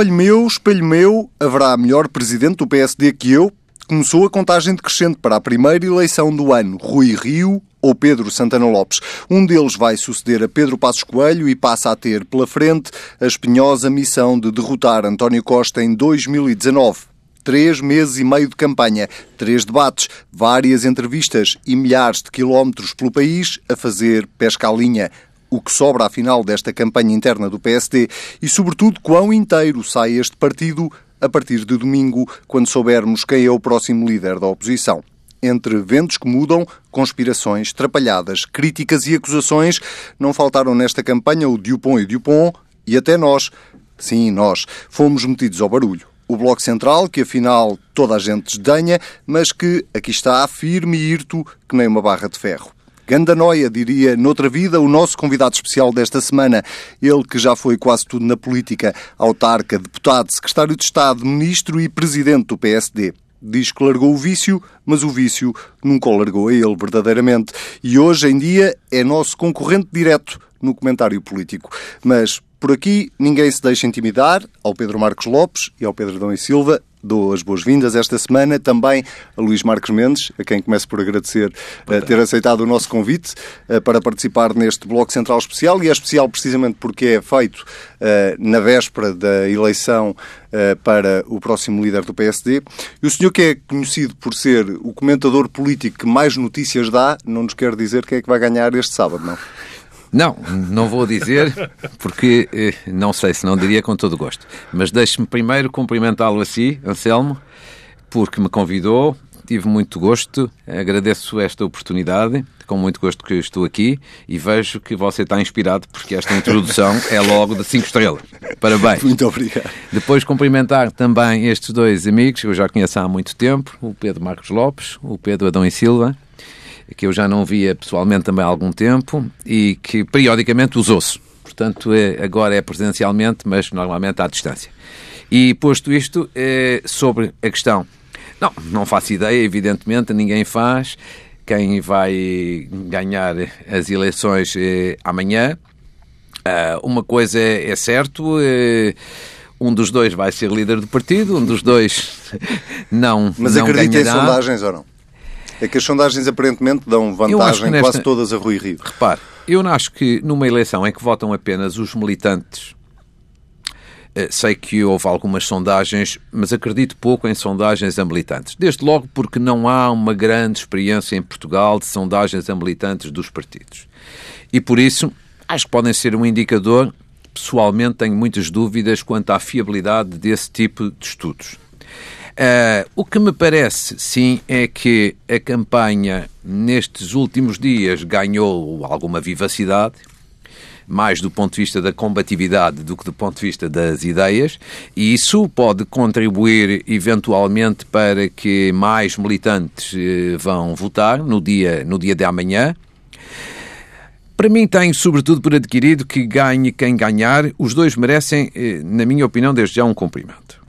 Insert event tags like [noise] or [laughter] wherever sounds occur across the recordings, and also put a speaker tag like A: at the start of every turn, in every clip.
A: Espelho meu, espelho meu, haverá melhor presidente do PSD que eu? Começou a contagem decrescente para a primeira eleição do ano. Rui Rio ou Pedro Santana Lopes. Um deles vai suceder a Pedro Passos Coelho e passa a ter pela frente a espinhosa missão de derrotar António Costa em 2019. Três meses e meio de campanha, três debates, várias entrevistas e milhares de quilómetros pelo país a fazer pesca à linha o que sobra afinal desta campanha interna do PSD e, sobretudo, quão inteiro sai este partido a partir de domingo, quando soubermos quem é o próximo líder da oposição. Entre ventos que mudam, conspirações, trapalhadas, críticas e acusações, não faltaram nesta campanha o Dupont e Dupont e até nós, sim, nós, fomos metidos ao barulho. O Bloco Central, que afinal toda a gente desdenha, mas que aqui está firme e hirto que nem uma barra de ferro. Gandanoia, diria, noutra vida, o nosso convidado especial desta semana. Ele que já foi quase tudo na política, autarca, deputado, secretário de Estado, ministro e presidente do PSD. Diz que largou o vício, mas o vício nunca o largou a ele verdadeiramente. E hoje em dia é nosso concorrente direto no comentário político. Mas por aqui ninguém se deixa intimidar ao Pedro Marcos Lopes e ao Pedro Dom e Silva dou as boas-vindas esta semana também a Luís Marcos Mendes, a quem começo por agradecer uh, ter aceitado o nosso convite uh, para participar neste Bloco Central Especial, e é especial precisamente porque é feito uh, na véspera da eleição para o próximo líder do PSD. E o senhor que é conhecido por ser o comentador político que mais notícias dá, não nos quer dizer quem é que vai ganhar este sábado, não?
B: Não, não vou dizer, porque eh, não sei se não diria com todo gosto. Mas deixe-me primeiro cumprimentá-lo a si, Anselmo, porque me convidou. Tive muito gosto, agradeço esta oportunidade, com muito gosto que estou aqui e vejo que você está inspirado porque esta introdução é logo de 5 estrelas. Parabéns.
A: Muito obrigado.
B: Depois cumprimentar também estes dois amigos que eu já conheço há muito tempo, o Pedro Marcos Lopes, o Pedro Adão e Silva, que eu já não via pessoalmente também há algum tempo e que periodicamente os ouço. Portanto, é, agora é presencialmente, mas normalmente à distância. E posto isto, é, sobre a questão. Não, não faço ideia, evidentemente, ninguém faz. Quem vai ganhar as eleições é, amanhã. Uh, uma coisa é, é certo. É, um dos dois vai ser líder do partido, um dos dois [laughs] não
A: Mas
B: não
A: acredita
B: ganhará.
A: em sondagens ou não? É que as sondagens aparentemente dão vantagem nesta... quase todas a Rui Rio.
B: Repare, eu acho que numa eleição em que votam apenas os militantes, eh, sei que houve algumas sondagens, mas acredito pouco em sondagens a militantes. Desde logo porque não há uma grande experiência em Portugal de sondagens a militantes dos partidos. E por isso, acho que podem ser um indicador. Pessoalmente, tenho muitas dúvidas quanto à fiabilidade desse tipo de estudos. Uh, o que me parece, sim, é que a campanha nestes últimos dias ganhou alguma vivacidade, mais do ponto de vista da combatividade do que do ponto de vista das ideias, e isso pode contribuir eventualmente para que mais militantes uh, vão votar no dia, no dia de amanhã. Para mim, tenho sobretudo por adquirido que ganhe quem ganhar, os dois merecem, uh, na minha opinião, desde já um cumprimento.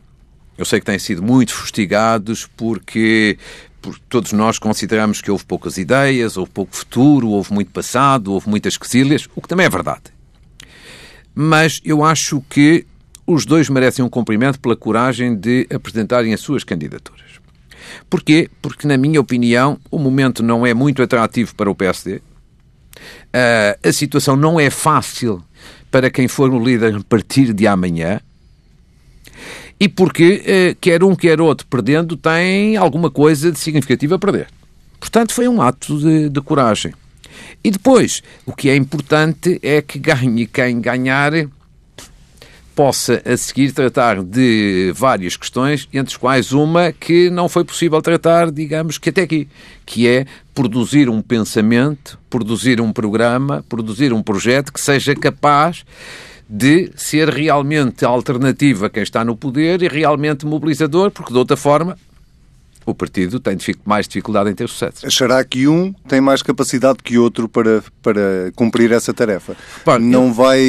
B: Eu sei que têm sido muito fustigados porque, porque todos nós consideramos que houve poucas ideias, houve pouco futuro, houve muito passado, houve muitas quesilhas, o que também é verdade. Mas eu acho que os dois merecem um cumprimento pela coragem de apresentarem as suas candidaturas. Porquê? Porque, na minha opinião, o momento não é muito atrativo para o PSD. Ah, a situação não é fácil para quem for o líder a partir de amanhã e porque eh, quer um, quer outro perdendo tem alguma coisa de significativa a perder. Portanto, foi um ato de, de coragem. E depois, o que é importante é que ganhe quem ganhar possa a seguir tratar de várias questões, entre as quais uma que não foi possível tratar, digamos, que até aqui, que é produzir um pensamento, produzir um programa, produzir um projeto que seja capaz de ser realmente alternativa a quem está no poder e realmente mobilizador, porque de outra forma o partido tem mais dificuldade em ter sucesso.
A: Achará que um tem mais capacidade que outro para, para cumprir essa tarefa? Não eu... vai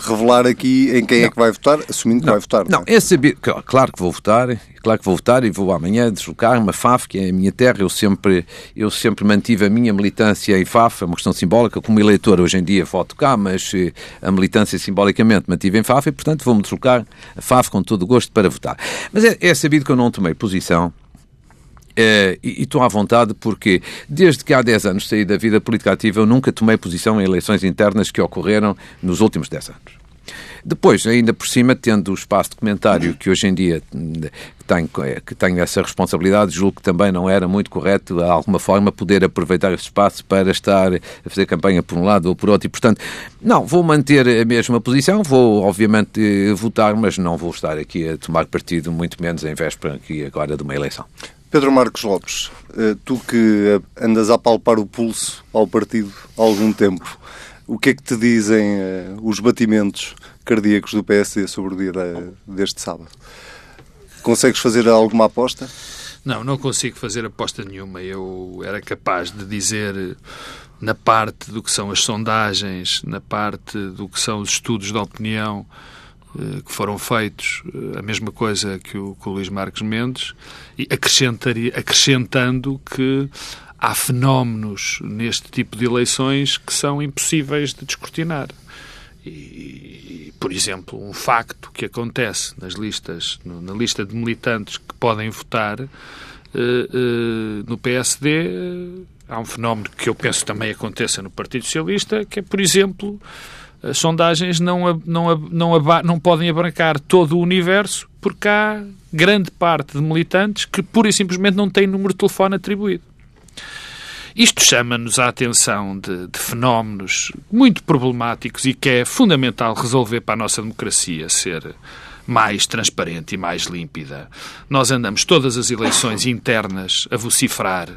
A: revelar aqui em quem é não. é que vai votar, assumindo que
B: não.
A: vai votar.
B: Não, não é saber, claro que vou votar, claro que vou votar e vou amanhã deslocar-me a FAF, que é a minha terra. Eu sempre, eu sempre mantive a minha militância em FAF, é uma questão simbólica. Como eleitor, hoje em dia voto cá, mas eh, a militância simbolicamente mantive em FAF e, portanto, vou-me deslocar a FAF com todo o gosto para votar. Mas é, é sabido que eu não tomei posição Uh, e estou à vontade porque, desde que há 10 anos saí da vida política ativa, eu nunca tomei posição em eleições internas que ocorreram nos últimos 10 anos. Depois, ainda por cima, tendo o espaço de comentário que hoje em dia tenho, que tenho essa responsabilidade, julgo que também não era muito correto, de alguma forma, poder aproveitar esse espaço para estar a fazer campanha por um lado ou por outro. E, portanto, não, vou manter a mesma posição, vou, obviamente, votar, mas não vou estar aqui a tomar partido, muito menos em véspera aqui agora de uma eleição.
A: Pedro Marcos Lopes, eh, tu que andas a palpar o pulso ao partido há algum tempo, o que é que te dizem eh, os batimentos cardíacos do PSD sobre o dia deste sábado? Consegues fazer alguma aposta?
C: Não, não consigo fazer aposta nenhuma. Eu era capaz de dizer na parte do que são as sondagens, na parte do que são os estudos de opinião, eh, que foram feitos, eh, a mesma coisa que o, que o Luís Marques Mendes, e acrescentaria, acrescentando que há fenómenos neste tipo de eleições que são impossíveis de descortinar. E, por exemplo, um facto que acontece nas listas, na lista de militantes que podem votar uh, no PSD, há um fenómeno que eu penso também aconteça no Partido Socialista, que é, por exemplo, as sondagens não, não, não, não podem abarcar todo o universo porque há grande parte de militantes que pura e simplesmente não têm número de telefone atribuído. Isto chama-nos a atenção de, de, fenómenos muito problemáticos e que é fundamental resolver para a nossa democracia ser mais transparente e mais límpida. Nós andamos todas as eleições internas a vociferar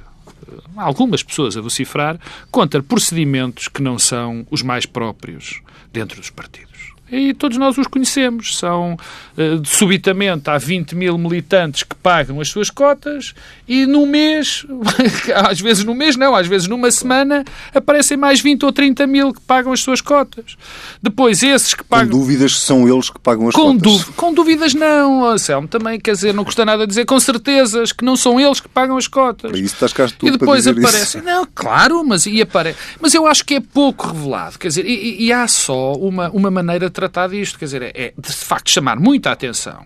C: algumas pessoas a vociferar contra procedimentos que não são os mais próprios dentro dos partidos e todos nós os conhecemos. São, uh, subitamente, há 20 mil militantes que pagam as suas cotas e no mês, [laughs] às vezes no mês não, às vezes numa semana, aparecem mais 20 ou 30 mil que pagam as suas cotas. Depois, esses que pagam...
A: Com dúvidas são eles que pagam as
C: com
A: cotas.
C: Com dúvidas não, Anselmo, também, quer dizer, não custa nada dizer com certezas que não são eles que pagam as cotas.
A: Para isso estás cá tu
C: E depois
A: aparecem.
C: Isso. Não, claro, mas, e apare... mas eu acho que é pouco revelado, quer dizer, e, e há só uma, uma maneira de tratar disto. Quer dizer, é de facto chamar muita atenção.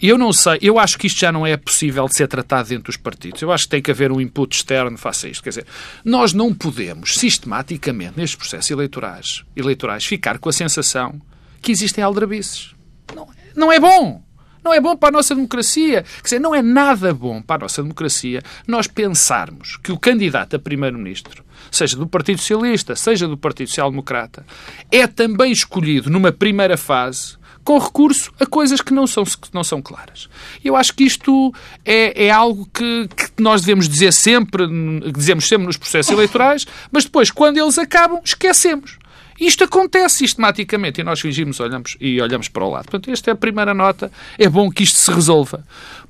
C: E eu não sei, eu acho que isto já não é possível de ser tratado dentro dos partidos. Eu acho que tem que haver um input externo face a isto. Quer dizer, nós não podemos sistematicamente, nestes processos eleitorais, eleitorais ficar com a sensação que existem aldrabices. Não, não é bom. Não é bom para a nossa democracia. Quer dizer, não é nada bom para a nossa democracia nós pensarmos que o candidato a primeiro-ministro seja do Partido Socialista, seja do Partido Social Democrata, é também escolhido numa primeira fase com recurso a coisas que não são, que não são claras. Eu acho que isto é, é algo que, que, nós devemos dizer sempre, dizemos sempre nos processos eleitorais, mas depois, quando eles acabam, esquecemos. Isto acontece sistematicamente e nós fingimos olhamos, e olhamos para o lado. Portanto, esta é a primeira nota. É bom que isto se resolva,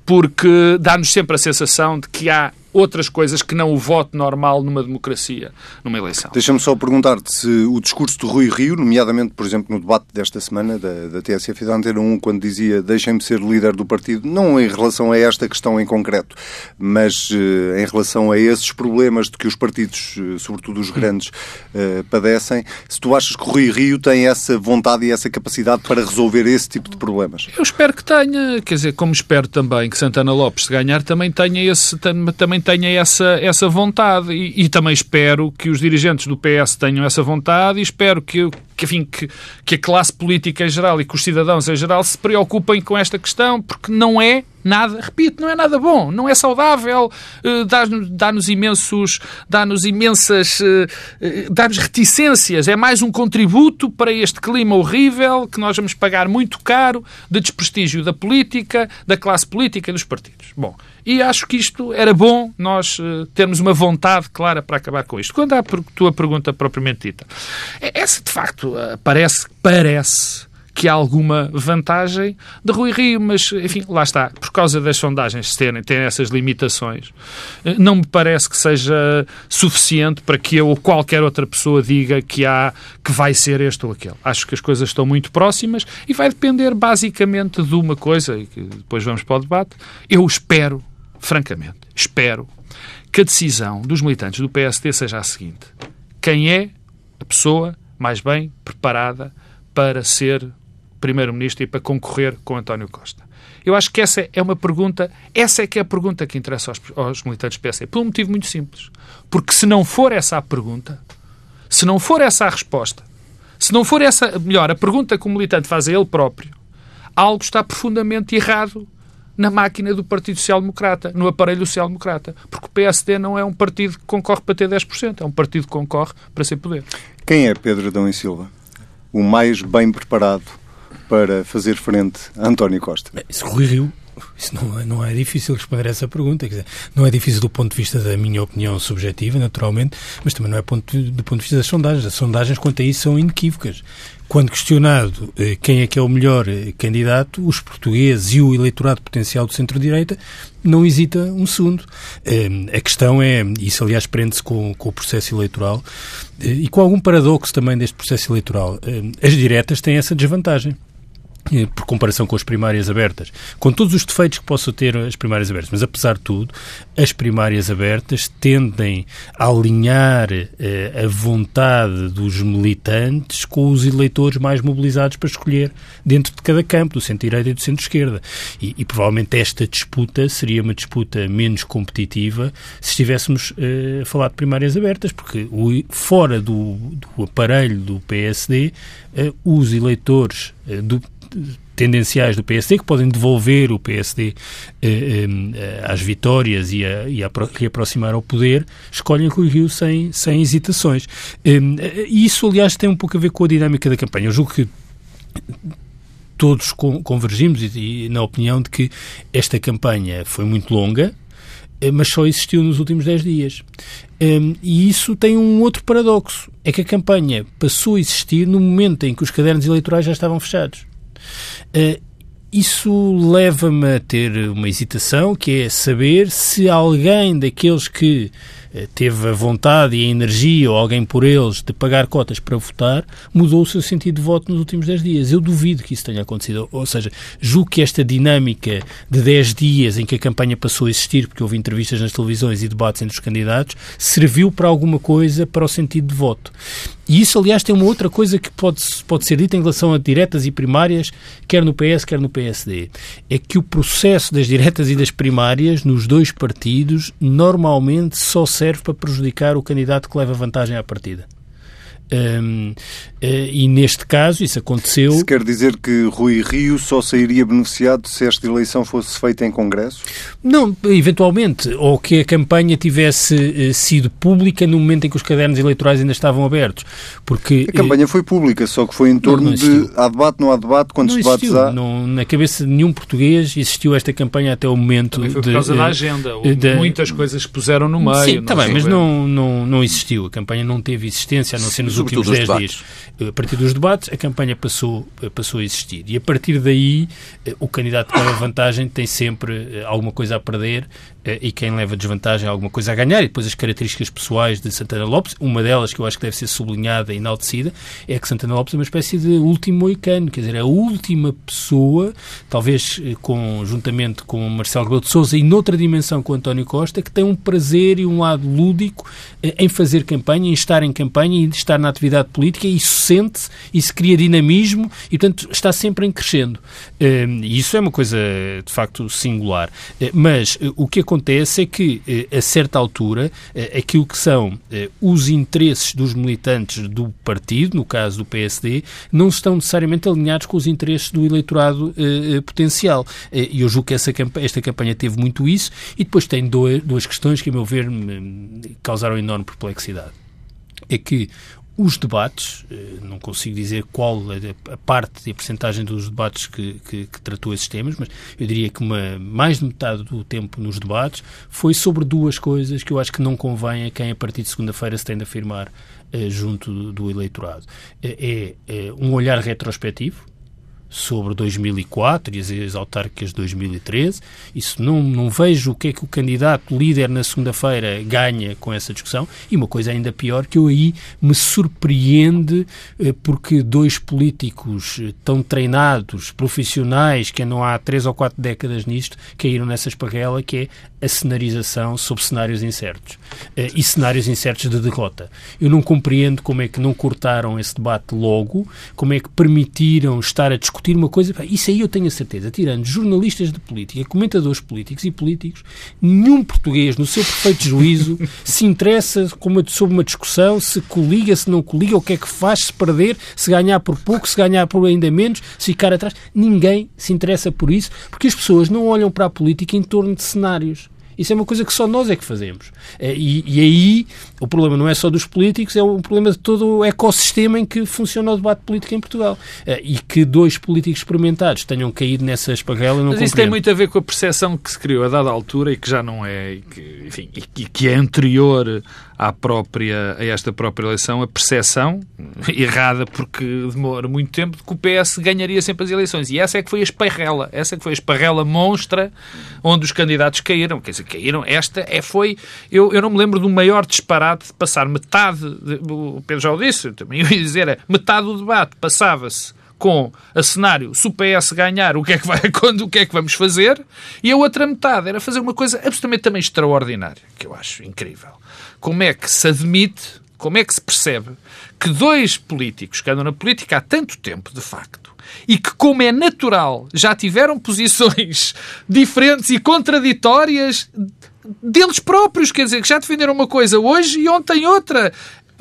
C: porque dá-nos sempre a sensação de que há outras coisas que não o voto normal numa democracia, numa eleição.
A: Deixa-me só perguntar-te se o discurso de Rui Rio, nomeadamente, por exemplo, no debate desta semana da, da TSF da Antena 1, quando dizia deixem-me ser líder do partido, não em relação a esta questão em concreto, mas uh, em relação a esses problemas de que os partidos, uh, sobretudo os grandes, uh, padecem, se tu achas que Rui Rio tem essa vontade e essa capacidade para resolver esse tipo de problemas?
C: Eu espero que tenha, quer dizer, como espero também que Santana Lopes, se ganhar, também tenha esse, também tenha essa, essa vontade. E, e, também espero que os dirigentes do PS tenham essa vontade e espero que, que, enfim, que, que a classe política em geral e que os cidadãos em geral se preocupem com esta questão, porque não é nada, repito, não é nada bom, não é saudável, uh, dá-nos dá imensos, dá-nos imensas, uh, dá-nos reticências, é mais um contributo para este clima horrível que nós vamos pagar muito caro de desprestígio da política, da classe política e dos partidos. Bom, e acho que isto era bom nós termos uma vontade clara para acabar com isto. Quando a tua pergunta propriamente dita, essa de facto uh, parece, parece que há alguma vantagem de Rui Rio, mas, enfim, lá está. Por causa das sondagens terem, terem essas limitações, eh, não me parece que seja suficiente para que eu ou qualquer outra pessoa diga que há que vai ser este ou aquele. Acho que as coisas estão muito próximas e vai depender basicamente de uma coisa, e que depois vamos para o debate. Eu espero, francamente, espero que a decisão dos militantes do PSD seja a seguinte: quem é a pessoa mais bem preparada para ser Primeiro-Ministro e para concorrer com António Costa? Eu acho que essa é uma pergunta, essa é que é a pergunta que interessa aos, aos militantes do PSD, por um motivo muito simples. Porque se não for essa a pergunta, se não for essa a resposta, se não for essa, melhor, a pergunta que o militante faz a ele próprio, algo está profundamente errado na máquina do Partido Social Democrata, no aparelho Social Democrata. Porque o PSD não é um partido que concorre para ter 10%, é um partido que concorre para ser poder.
A: Quem é Pedro Adão e Silva? O mais bem preparado para fazer frente a António Costa?
D: Rui Rio. Isso não é, não é difícil responder essa pergunta. Dizer, não é difícil do ponto de vista da minha opinião subjetiva, naturalmente, mas também não é ponto, do ponto de vista das sondagens. As sondagens, quanto a isso, são inequívocas. Quando questionado eh, quem é que é o melhor eh, candidato, os portugueses e o eleitorado potencial do centro-direita não hesita um segundo. Eh, a questão é, isso aliás prende-se com, com o processo eleitoral e com algum paradoxo também deste processo eleitoral. As diretas têm essa desvantagem por comparação com as primárias abertas, com todos os defeitos que possam ter as primárias abertas, mas apesar de tudo, as primárias abertas tendem a alinhar eh, a vontade dos militantes com os eleitores mais mobilizados para escolher dentro de cada campo, do centro-direita e do centro-esquerda. E, e, provavelmente esta disputa seria uma disputa menos competitiva se estivéssemos eh, a falar de primárias abertas, porque o, fora do, do aparelho do PSD, eh, os eleitores eh, do tendenciais do PSD que podem devolver o PSD eh, eh, às vitórias e a, e a reaproximar ao poder, escolhem Rui Rio sem, sem hesitações. Eh, e isso, aliás, tem um pouco a ver com a dinâmica da campanha. Eu julgo que todos convergimos e, e na opinião de que esta campanha foi muito longa, eh, mas só existiu nos últimos 10 dias. Um, e isso tem um outro paradoxo: é que a campanha passou a existir no momento em que os cadernos eleitorais já estavam fechados. Uh, isso leva-me a ter uma hesitação, que é saber se alguém daqueles que eh, teve a vontade e a energia, ou alguém por eles, de pagar cotas para votar, mudou o seu sentido de voto nos últimos 10 dias. Eu duvido que isso tenha acontecido. Ou seja, julgo que esta dinâmica de 10 dias em que a campanha passou a existir, porque houve entrevistas nas televisões e debates entre os candidatos, serviu para alguma coisa para o sentido de voto. E isso, aliás, tem uma outra coisa que pode, pode ser dita em relação a diretas e primárias, quer no PS, quer no PSD. É que o processo das diretas e das primárias, nos dois partidos, normalmente só serve para prejudicar o candidato que leva vantagem à partida. Um, e neste caso isso aconteceu.
A: Isso quer dizer que Rui Rio só sairia beneficiado se esta eleição fosse feita em Congresso?
D: Não, eventualmente. Ou que a campanha tivesse uh, sido pública no momento em que os cadernos eleitorais ainda estavam abertos. Porque,
A: a campanha uh, foi pública, só que foi em torno não, não de há debate, não há debate, quantos não debates há.
D: Não, na cabeça de nenhum português existiu esta campanha até o momento.
C: Também foi por causa da agenda. De, muitas coisas puseram no meio.
D: Sim, está bem, mas não, não, não existiu. A campanha não teve existência, a não ser nos últimos 10 dias. A partir dos debates, a campanha passou, passou a existir. E a partir daí, eh, o candidato que leva vantagem tem sempre eh, alguma coisa a perder eh, e quem leva desvantagem alguma coisa a ganhar. E depois as características pessoais de Santana Lopes, uma delas que eu acho que deve ser sublinhada e enaltecida, é que Santana Lopes é uma espécie de último moicano, quer dizer, a última pessoa, talvez conjuntamente com Marcelo Rebelo de Sousa e noutra dimensão com António Costa, que tem um prazer e um lado lúdico em fazer campanha, em estar em campanha e estar na atividade política e isso sente-se, isso cria dinamismo e, portanto, está sempre em crescendo. E isso é uma coisa, de facto, singular. Mas o que acontece é que, a certa altura, aquilo que são os interesses dos militantes do partido, no caso do PSD, não estão necessariamente alinhados com os interesses do eleitorado potencial. E eu julgo que essa esta campanha teve muito isso e depois tem duas questões que, a meu ver, causaram enorme perplexidade. É que os debates, eh, não consigo dizer qual a parte e a percentagem dos debates que, que, que, tratou esses temas, mas eu diria que uma, mais de metade do tempo nos debates foi sobre duas coisas que eu acho que não convém a quem a partir de segunda-feira se tem de afirmar eh, junto do, do eleitorado. Eh, é um olhar retrospectivo, sobre 2004 e as autárquicas de 2013. Isso não, não vejo o que é que o candidato líder na segunda-feira ganha com essa discussão. E uma coisa ainda pior, que eu aí me surpreende eh, porque dois políticos eh, tão treinados, profissionais, que não há três ou quatro décadas nisto, caíram nessa esparrela que é a cenarização sobre cenários incertos. Eh, e cenários incertos de derrota. Eu não compreendo como é que não cortaram esse debate logo, como é que permitiram estar a discutir discutir uma coisa, isso aí eu tenho a certeza, tirando jornalistas de política, comentadores políticos e políticos, nenhum português, no seu perfeito juízo, [laughs] se interessa como, sobre uma discussão, se coliga, se não coliga, o que é que faz, se perder, se ganhar por pouco, se ganhar por ainda menos, se ficar atrás. Ninguém se interessa por isso, porque as pessoas não olham para a política em torno de cenários. Isso é uma coisa que só nós é que fazemos. É, e, e, aí o problema não é só dos políticos, é um problema de todo o ecossistema em que funciona o debate político em Portugal. É, e que dois políticos experimentados tenham caído nessa esparrela, não
C: Mas
D: compreendo.
C: isso tem muito a ver com a percepção que se criou a dada altura e que já não é, e que, enfim, e que é anterior à própria, a esta própria eleição, a percepção [laughs] errada, porque demora muito tempo, de que o PS ganharia sempre as eleições. E essa é que foi a esparrela, essa é que foi a esparrela monstra onde os candidatos caíram. Quer dizer, caíram. Esta é, foi. Eu, eu não me lembro do maior disparate de passar metade. De, o Pedro já o disse, também eu [laughs] ia dizer, é, metade do debate passava-se com a cenário se o PS ganhar, o que é que vai [laughs] quando o que é que vamos fazer, e a outra metade era fazer uma coisa absolutamente também extraordinária, que eu acho incrível como é que se admite, como é que se percebe que dois políticos que andam na política há tanto tempo, de facto, e que, como é natural, já tiveram posições [laughs] diferentes e contraditórias deles próprios, quer dizer, que já defenderam uma coisa hoje e ontem outra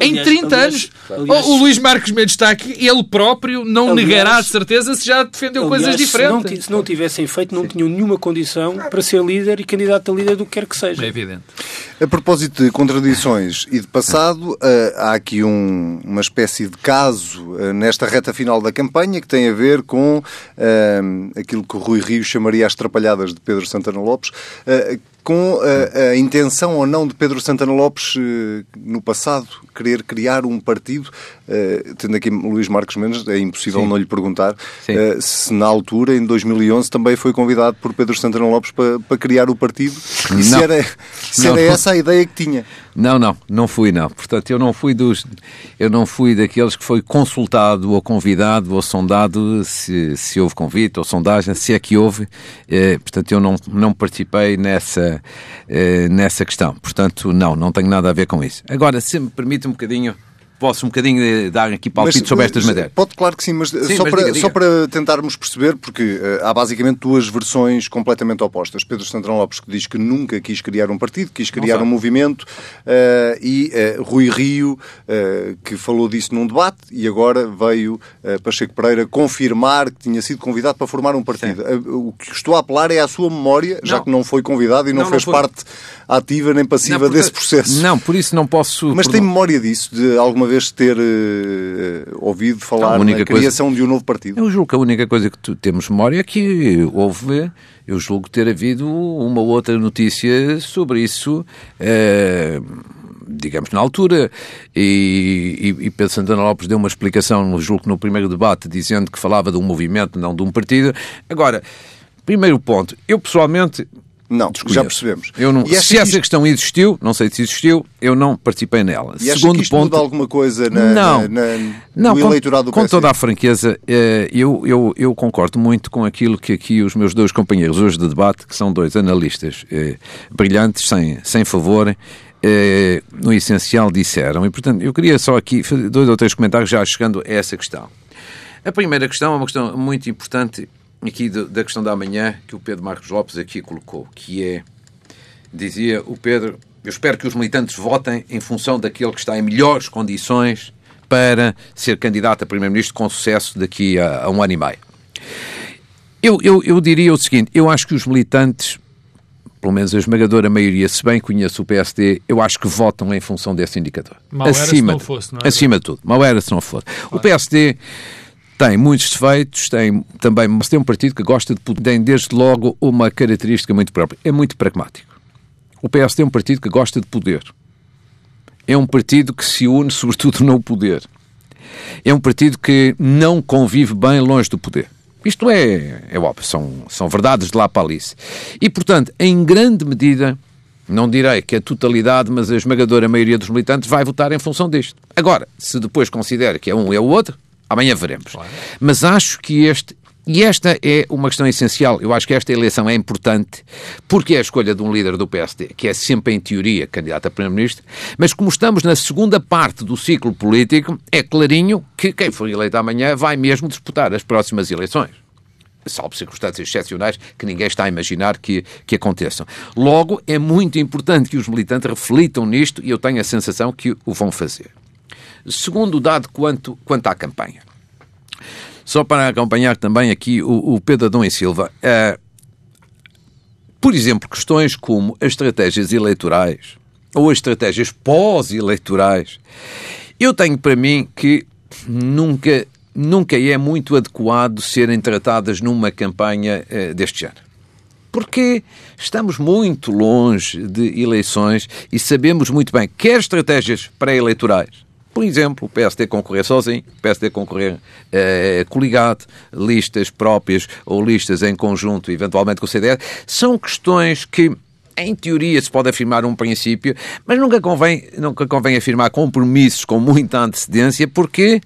C: em 30 aliás, anos, aliás, o Luís Marcos Mendes está aqui, ele próprio não aliás, negará de certeza se já defendeu coisas diferentes.
D: Se não, se não tivessem feito, não Sim. tinham nenhuma condição para ser líder e candidato a líder do que quer que seja.
C: É evidente.
A: A propósito de contradições e de passado, uh, há aqui um, uma espécie de caso uh, nesta reta final da campanha que tem a ver com uh, aquilo que o Rui Rio chamaria as trapalhadas de Pedro Santana Lopes, com a, a, intenção ou não de Pedro Santana Lopes, eh, no passado, querer criar um partido, uh, tendo aqui Luís Marcos Mendes, é impossível Sim. não lhe perguntar uh, se na altura, em 2011, também foi convidado por Pedro Santana Lopes para, para criar o partido e se era, se era essa a ideia que tinha.
B: Não, não, não fui não. Portanto, eu não fui dos, eu não fui daqueles que foi consultado ou convidado ou sondado se, se houve convite ou sondagem, se é que houve. Eh, portanto, eu não, não participei nessa, eh, nessa questão. Portanto, não, não tenho nada a ver com isso. Agora, se me permite um bocadinho posso um bocadinho dar aqui palpite sobre estas matérias?
A: Pode, claro que sim, mas, sim, só, mas para, diga, diga. só para tentarmos perceber, porque uh, há basicamente duas versões completamente opostas. Pedro Santana Lopes que diz que nunca quis criar um partido, quis criar um movimento, uh, e uh, Rui Rio, que falou disso num debate, e agora veio Pacheco Pereira confirmar que tinha sido convidado para formar um partido. o que estou a apelar é à sua memória, não. já que não foi convidado e não, não fez não parte ativa nem passiva não, porque, desse processo.
B: Não, por isso não posso...
A: Mas tem memória disso, de alguma vez ter uh, ouvido falar na criação coisa, de um novo partido?
B: Eu julgo que a única coisa que temos memória é que houve, eu julgo ter havido uma outra notícia sobre isso, uh, digamos, na altura, e, e, e, Pedro Santana Lopes deu uma explicação, julgo que no primeiro debate, dizendo que falava de um movimento, não de um partido. Agora, primeiro ponto, eu pessoalmente
A: não, Desconheço. já percebemos.
B: Eu não, se essa isto... questão existiu, não sei se existiu, eu não participei nela.
A: E Segundo que isto ponto, muda alguma coisa na, não, na, na, não, no eleitorado do
B: Com toda a franqueza, eh, eu, eu, eu concordo muito com aquilo que aqui os meus dois companheiros hoje de debate, que são dois analistas eh, brilhantes, sem, sem favor, eh, no essencial disseram. E, portanto, eu queria só aqui fazer dois ou três comentários já chegando a essa questão. A primeira questão é uma questão muito importante aqui da questão da manhã que o Pedro Marcos Lopes aqui colocou, que é, dizia o Pedro, eu espero que os militantes votem em função daquele que está em melhores condições para ser candidato a Primeiro-Ministro com sucesso daqui a, a, um ano e meio. Eu, eu, eu diria o seguinte, eu acho que os militantes, pelo menos a esmagadora maioria, se bem conheço o PSD, eu acho que votam em função desse indicador.
C: Mal acima, era se não fosse, não é?
B: Acima de tudo. Mal era se não fosse. Claro. O PSD tem muitos defeitos, tem também, mas tem um partido que gosta de poder, tem desde logo uma característica muito própria, é muito pragmático. O PS tem um partido que gosta de poder. É um partido que se une [laughs] sobretudo no poder. É um partido que não convive bem longe do poder. Isto é, é óbvio, são, são verdades de lá para Alice. E, portanto, em grande medida, não direi que a totalidade, mas a esmagadora maioria dos militantes vai votar em função disto. Agora, se depois considera que é um e é o outro, amanhã veremos. Claro. Mas acho que este e esta é uma questão essencial. Eu acho que esta eleição é importante porque é a escolha de um líder do PSD, que é sempre, em teoria, candidato a Primeiro-Ministro. Mas como estamos na segunda parte do ciclo político, é clarinho que quem for eleito amanhã vai mesmo disputar as próximas eleições salvo circunstâncias excepcionais que ninguém está a imaginar que, que aconteçam. Logo, é muito importante que os militantes reflitam nisto e eu tenho a sensação que o vão fazer. Segundo dado quanto, quanto à campanha. Só para acompanhar também aqui o, o Pedro Adão e Silva. Uh, por exemplo, questões como as estratégias eleitorais ou as estratégias pós-eleitorais, eu tenho para mim que nunca, nunca é muito adequado serem tratadas numa campanha uh, deste género. Porque estamos muito longe de eleições e sabemos muito bem, quer estratégias pré-eleitorais, por exemplo, o PSD concorrer sozinho, o PSD concorrer eh, coligado, listas próprias ou listas em conjunto, eventualmente com o CDS, são questões que em teoria se pode afirmar um princípio, mas nunca convém, nunca convém afirmar compromissos com muita antecedência, porque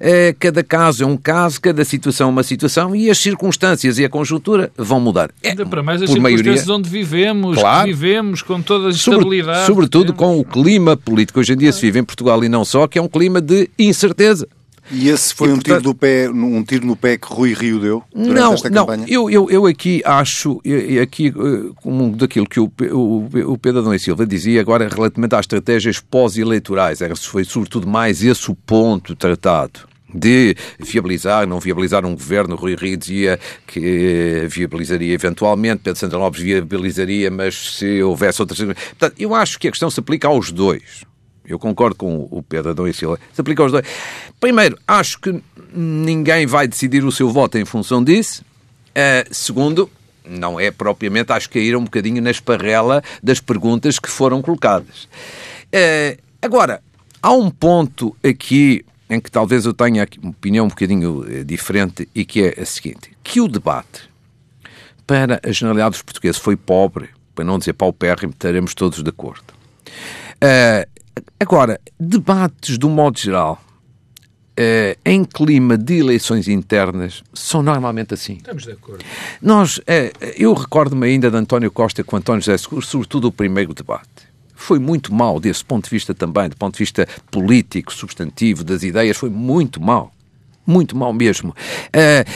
B: eh, cada caso é um caso, cada situação é uma situação e as circunstâncias e a conjuntura vão mudar.
C: É, Ainda para mais as circunstâncias maioria, onde vivemos, claro, vivemos com toda a estabilidade.
B: sobretudo com o clima político. Hoje em dia se vive em Portugal e não só, que é um clima de incerteza.
A: E esse foi e, um, portanto, tiro do pé, um tiro no pé que Rui Rio deu durante
B: não,
A: esta campanha?
B: Não, eu, eu, eu aqui acho, aqui, eh, como daquilo que o, o, o Pedro Adão e Silva dizia agora relativamente às estratégias pós-eleitorais, foi sobretudo mais esse o ponto tratado de viabilizar, não viabilizar um governo. Rui Rio dizia que viabilizaria eventualmente, Pedro Santana Lopes viabilizaria, mas se houvesse outras... Portanto, eu acho que a questão se aplica aos dois. Eu concordo com o Pedro Adão e Silva. Se aplica aos dois. Primeiro, acho que ninguém vai decidir o seu voto em função disso. Uh, segundo, não é propriamente, acho que caíram um bocadinho na esparrela das perguntas que foram colocadas. Uh, agora, há um ponto aqui em que talvez eu tenha uma opinião um bocadinho eh, diferente e que é a seguinte, que o debate para a generalidade dos portugueses foi pobre, para não dizer paupérrimo, estaremos todos de acordo. Uh, Agora, debates do modo geral, Uh, em clima de eleições internas são normalmente assim.
C: Estamos de acordo.
B: Nós, uh, eu recordo-me ainda de António Costa com António José Seguro, sobretudo o primeiro debate. Foi muito mal desse ponto de vista também, do ponto de vista político, substantivo, das ideias, foi muito mal. Muito mal mesmo. Uh,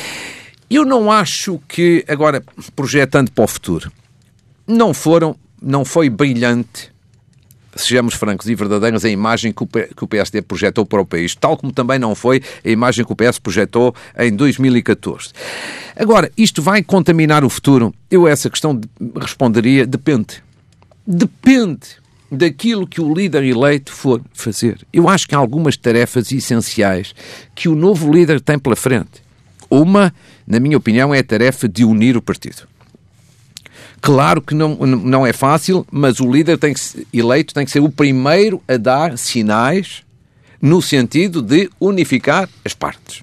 B: eu não acho que, agora, projetando para o futuro, não foram, não foi brilhante sejamos francos e verdadeiros, a imagem que o PSD projetou para o país, tal como também não foi a imagem que o PS projetou em 2014. Agora, isto vai contaminar o futuro? Eu a essa questão responderia, depende. Depende daquilo que o líder eleito for fazer. Eu acho que há algumas tarefas essenciais que o novo líder tem pela frente. Uma, na minha opinião, é a tarefa de unir o partido. Claro que não, não é fácil, mas o líder tem que, eleito tem que ser o primeiro a dar sinais no sentido de unificar as partes.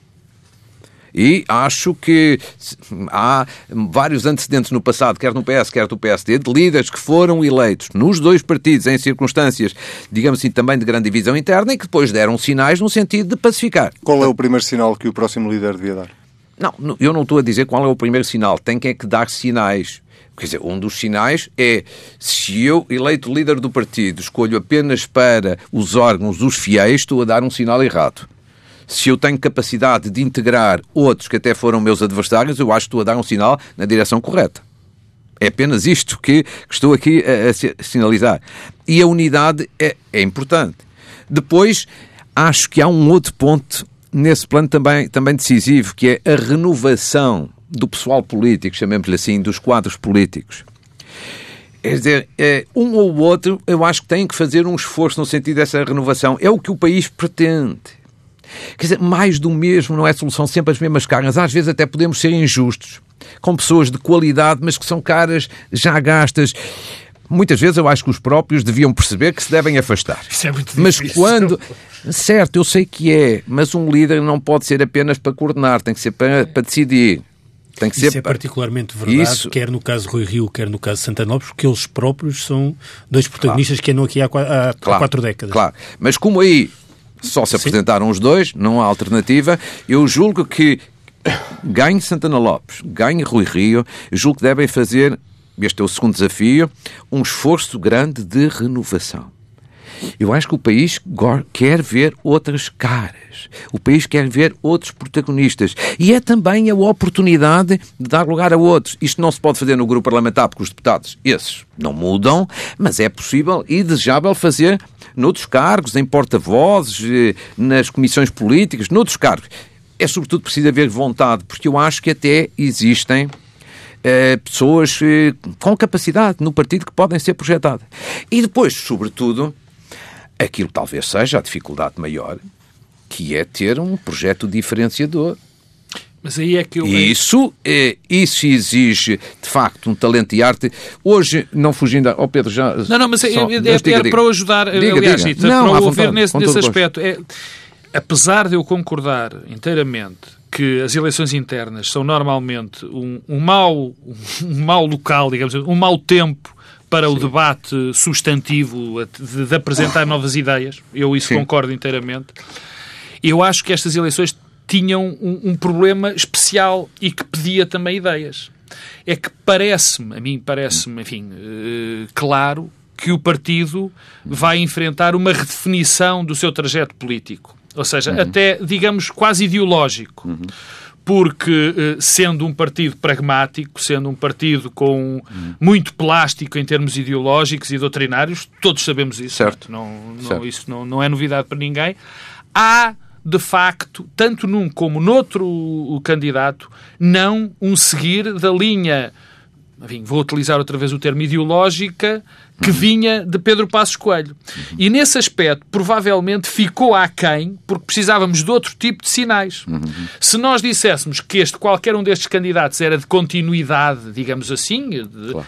B: E acho que há vários antecedentes no passado, quer no PS, quer no PSD, de líderes que foram eleitos nos dois partidos em circunstâncias, digamos assim, também de grande divisão interna e que depois deram sinais no sentido de pacificar.
A: Qual é o primeiro sinal que o próximo líder devia dar?
B: Não, eu não estou a dizer qual é o primeiro sinal. Tem que é que dar sinais. Quer dizer, um dos sinais é se eu, eleito líder do partido, escolho apenas para os órgãos dos fiéis, estou a dar um sinal errado. Se eu tenho capacidade de integrar outros que até foram meus adversários, eu acho que estou a dar um sinal na direção correta. É apenas isto que, que estou aqui a, a, sinalizar. E a unidade é, é importante. Depois, acho que há um outro ponto nesse plano também, também decisivo, que é a renovação do pessoal político, chamemos-lhe assim, dos quadros políticos. Quer dizer, é, um ou outro, eu acho que tem que fazer um esforço no sentido dessa renovação. É o que o país pretende. Quer dizer, mais do mesmo não é solução, sempre as mesmas caras. Às vezes até podemos ser injustos com pessoas de qualidade, mas que são caras já gastas. Muitas vezes eu acho que os próprios deviam perceber que se devem afastar.
C: Isso é muito
B: mas quando. Certo, eu sei que é, mas um líder não pode ser apenas para coordenar, tem que ser para, para decidir Tem que ser...
D: Isso é particularmente verdade, Isso... quer no caso Rui Rio, quer no caso Santana Lopes, porque eles próprios são dois protagonistas claro. que andam aqui há, há, claro. há quatro décadas.
B: Claro, mas como aí só se apresentaram Sim. os dois, não há alternativa, eu julgo que ganhe Santana Lopes, ganhe Rui Rio, julgo que devem fazer, este é o segundo desafio, um esforço grande de renovação. Eu acho que o país quer ver outras caras. O país quer ver outros protagonistas. E é também a oportunidade de dar lugar a outros. Isto não se pode fazer no grupo parlamentar, porque os deputados, esses, não mudam, mas é possível e desejável fazer noutros cargos, em porta-vozes, eh, nas comissões políticas, noutros cargos é sobretudo preciso haver vontade, porque eu acho que até existem eh, pessoas eh, com capacidade no partido que podem ser projetadas. E depois, sobretudo, aquilo talvez seja a dificuldade maior, que é ter um projeto diferenciador.
C: Mas aí é que eu...
B: Isso, é, isso exige, de facto, um talento e arte. Hoje, não fugindo... Ao oh Pedro, já...
C: Não, não, mas é, só, é, é, é para o ajudar, diga, aliás, diga. Não, para o ouvir nesse, nesse aspecto. É, apesar de eu concordar inteiramente que as eleições internas são normalmente um, um mau, um mau local, digamos assim, um mau tempo para Sim. o debate substantivo de, de apresentar novas ideias, eu isso Sim. concordo inteiramente. Eu acho que estas eleições tinham um, um problema especial e que pedia também ideias. É que parece-me, a mim parece-me, enfim, uh, claro que o partido vai enfrentar uma redefinição do seu trajeto político. Ou seja, uhum. até, digamos, quase ideológico. Uhum. Porque, eh, sendo um partido pragmático, sendo um partido com muito plástico em termos ideológicos e doutrinários, todos sabemos isso.
B: Certo.
C: Não, não, certo. Isso não, não é novidade para ninguém. Há de facto, tanto num como noutro candidato, não um seguir da linha, enfim, vou utilizar outra vez o termo ideológica, que vinha de Pedro Passos Coelho. E nesse aspecto, provavelmente ficou aquém, porque precisávamos de outro tipo de sinais. Se nós disséssemos que este, qualquer um destes candidatos era de continuidade, digamos assim, de, claro.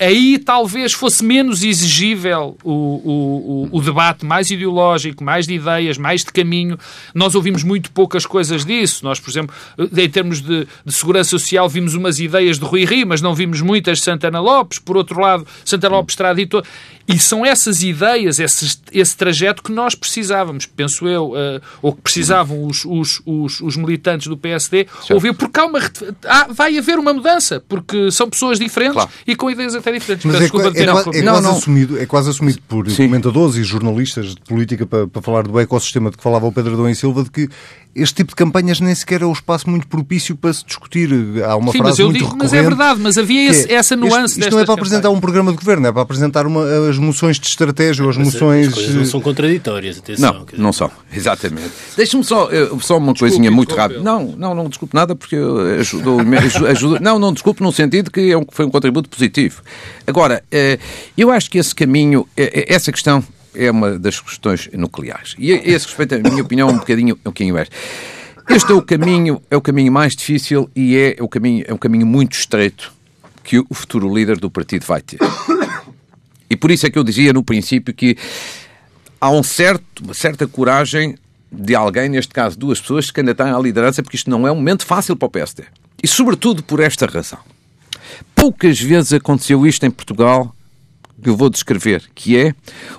C: aí talvez fosse menos exigível o, o, o, o, debate mais ideológico, mais de ideias, mais de caminho. Nós ouvimos muito poucas coisas disso. Nós, por exemplo, em termos de, de segurança social, vimos umas ideias de Rui Rio, mas não vimos muitas de Santana Lopes. Por outro lado, Santana Lopes terá dito eleitor e são essas ideias, esse, esse trajeto que nós precisávamos, penso eu, uh, ou que precisavam os, os, os, os militantes do PSD ouvir, porque há uma, há, vai haver uma mudança, porque são pessoas diferentes claro. e com ideias até diferentes.
A: Mas é, é, é, é, não, quase não. Assumido, é quase assumido por Sim. comentadores e jornalistas de política para, para falar do ecossistema de que falava o Pedro Adão e Silva, de que este tipo de campanhas nem sequer é o espaço muito propício para se discutir. Há uma
C: Sim,
A: frase
C: mas
A: muito
C: digo, Mas é verdade, mas havia esse, é, essa nuance
A: Isto, isto não é para apresentar um programa de governo, é para apresentar uma, as moções de estratégia ou as mas moções... As
E: coisas não são contraditórias, atenção.
B: Não, não são, exatamente. Deixa-me só, eh, só uma desculpe, coisinha muito rápida. Não, não, não desculpe nada porque ajudou, ajudou, [laughs] Não, não desculpe no sentido que é foi um contributo positivo. Agora, eh, eu acho que esse caminho, eh, essa questão é uma das questões nucleares. E esse respeito, a minha opinião, um bocadinho, um bocadinho é. Este é o caminho, é o caminho mais difícil e é o caminho, é um caminho muito estreito que o futuro líder do partido vai ter. E por isso é que eu dizia no princípio que há um certo, uma certa coragem de alguém, neste caso duas pessoas, que ainda têm à liderança, porque isto não é um momento fácil para o PSD. E sobretudo por esta razão. Poucas vezes aconteceu isto em Portugal que eu vou descrever, que é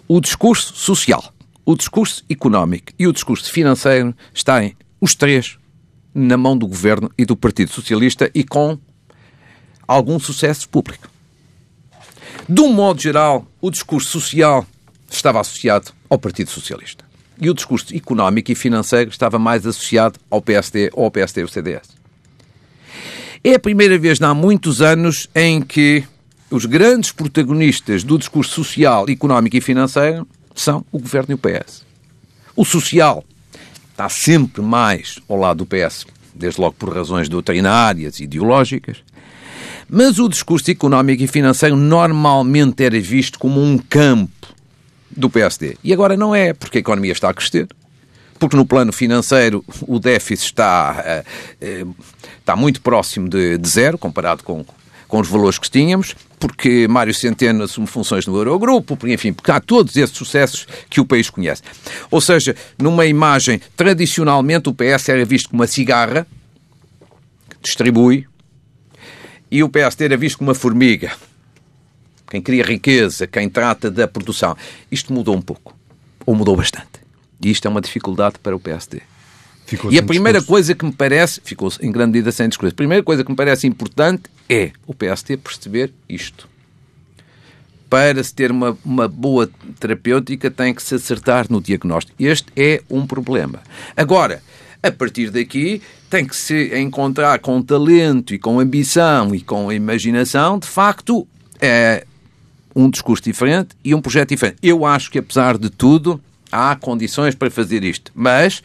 B: o discurso social, o discurso económico e o discurso financeiro está em os três na mão do governo e do Partido Socialista e com algum sucesso público. De um modo geral, o discurso social estava associado ao Partido Socialista. E o discurso económico e financeiro estava mais associado ao PSD ou ao PSD e ao CDS. É a primeira vez há muitos anos em que os grandes protagonistas do discurso social, económico e financeiro são o governo e o PS. O social está sempre mais ao lado do PS, desde logo por razões doutrinárias e ideológicas, mas o discurso económico e financeiro normalmente era visto como um campo do PSD. E agora não é, porque a economia está a crescer, porque no plano financeiro o déficit está, uh, uh, está muito próximo de, de zero, comparado com, com os valores que tínhamos, porque Mário Centeno assume funções no Eurogrupo, porque, enfim, porque há todos esses sucessos que o país conhece. Ou seja, numa imagem, tradicionalmente o PS era visto como uma cigarra que distribui e o PSD era visto como uma formiga. Quem cria riqueza, quem trata da produção. Isto mudou um pouco. Ou mudou bastante. E isto é uma dificuldade para o PSD. Ficou e a primeira discurso. coisa que me parece, ficou em grande medida sem discurso, a primeira coisa que me parece importante é o PSD perceber isto. Para se ter uma, uma boa terapêutica, tem que se acertar no diagnóstico. Este é um problema. Agora, a partir daqui, tem que se encontrar com talento e com ambição e com imaginação, de facto, é um discurso diferente e um projeto diferente. Eu acho que, apesar de tudo, há condições para fazer isto, mas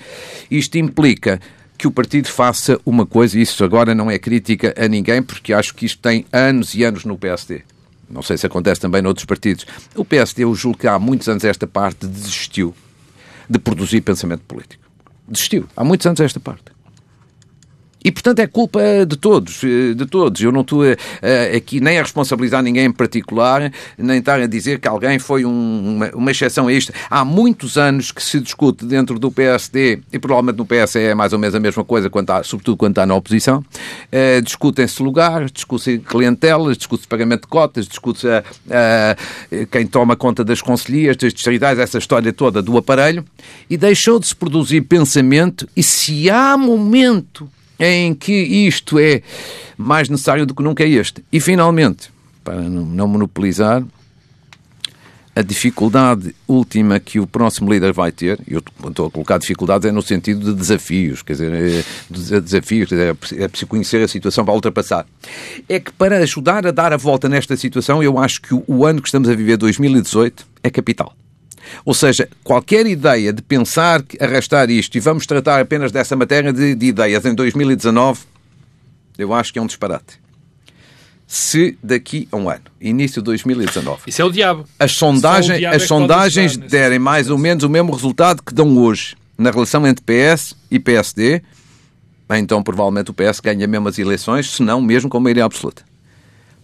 B: isto implica que o partido faça uma coisa, e isso agora não é crítica a ninguém, porque acho que isto tem anos e anos no PSD. Não sei se acontece também noutros partidos. O PSD, eu julgo que há muitos anos esta parte desistiu de produzir pensamento político. Desistiu. Há muitos anos esta parte. E, portanto, é culpa de todos, eh, de todos. Eu não estou eh, aqui nem a responsabilizar ninguém em particular, nem estar a dizer que alguém foi um, uma, uma, exceção a isto. Há muitos anos que se discute dentro do PSD, e provavelmente no PS é mais ou menos a mesma coisa, quando há, sobretudo quando está na oposição, uh, discutem-se lugares, discutem clientelas, discute-se pagamento de cotas, discute-se uh, uh, quem toma conta das conselhias, das distritais, essa história toda do aparelho, e deixou de se produzir pensamento, e se há momento em que isto é mais necessário do que nunca é este. E, finalmente, para não monopolizar, a dificuldade última que o próximo líder vai ter, eu estou a colocar dificuldades é no sentido de desafios, quer dizer, é, de desafios, quer dizer, é preciso conhecer a situação para ultrapassar. É que para ajudar a dar a volta nesta situação, eu acho que o ano que estamos a viver, 2018, é capital. Ou seja, qualquer ideia de pensar arrastar isto e vamos tratar apenas dessa matéria de, de ideias em 2019, eu acho que é um disparate se daqui a um ano, início de 2019.
C: Isso é o diabo.
B: As, sondagem, diabo as é sondagens derem mais ou menos o mesmo resultado que dão hoje na relação entre PS e PSD, então provavelmente o PS ganha mesmo as eleições, se não mesmo com maioria absoluta.